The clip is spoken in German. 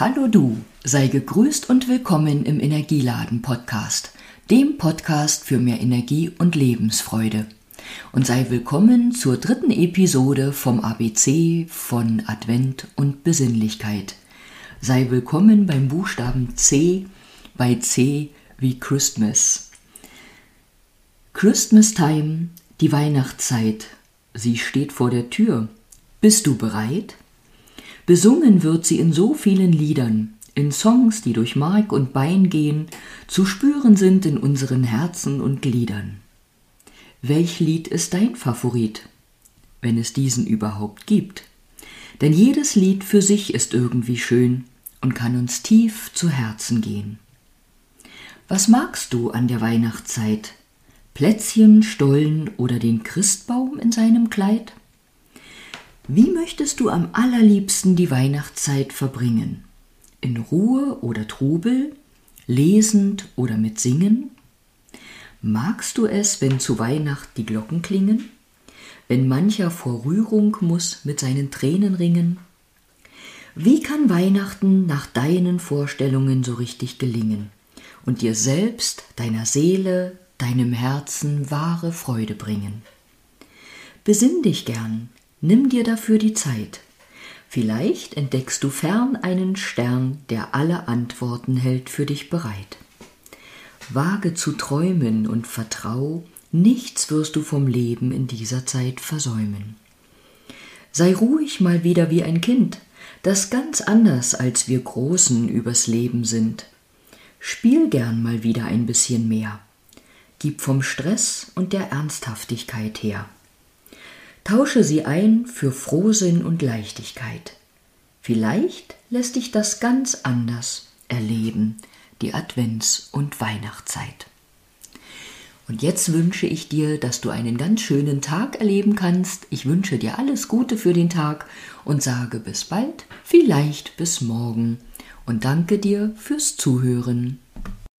Hallo du, sei gegrüßt und willkommen im Energieladen Podcast, dem Podcast für mehr Energie und Lebensfreude. Und sei willkommen zur dritten Episode vom ABC von Advent und Besinnlichkeit. Sei willkommen beim Buchstaben C, bei C wie Christmas. Christmas Time, die Weihnachtszeit, sie steht vor der Tür. Bist du bereit? Besungen wird sie in so vielen Liedern, in Songs, die durch Mark und Bein gehen, zu spüren sind in unseren Herzen und Gliedern. Welch Lied ist dein Favorit, wenn es diesen überhaupt gibt? Denn jedes Lied für sich ist irgendwie schön und kann uns tief zu Herzen gehen. Was magst du an der Weihnachtszeit? Plätzchen, Stollen oder den Christbaum in seinem Kleid? Wie möchtest du am allerliebsten die Weihnachtszeit verbringen? In Ruhe oder Trubel? Lesend oder mit Singen? Magst du es, wenn zu Weihnacht die Glocken klingen? Wenn mancher vor Rührung muss mit seinen Tränen ringen? Wie kann Weihnachten nach deinen Vorstellungen so richtig gelingen und dir selbst, deiner Seele, deinem Herzen wahre Freude bringen? Besinn dich gern, Nimm dir dafür die Zeit. Vielleicht entdeckst du fern einen Stern, der alle Antworten hält für dich bereit. Wage zu träumen und vertrau, nichts wirst du vom Leben in dieser Zeit versäumen. Sei ruhig mal wieder wie ein Kind, das ganz anders als wir Großen übers Leben sind. Spiel gern mal wieder ein bisschen mehr. Gib vom Stress und der Ernsthaftigkeit her. Tausche sie ein für Frohsinn und Leichtigkeit. Vielleicht lässt dich das ganz anders erleben, die Advents- und Weihnachtszeit. Und jetzt wünsche ich dir, dass du einen ganz schönen Tag erleben kannst. Ich wünsche dir alles Gute für den Tag und sage bis bald, vielleicht bis morgen. Und danke dir fürs Zuhören.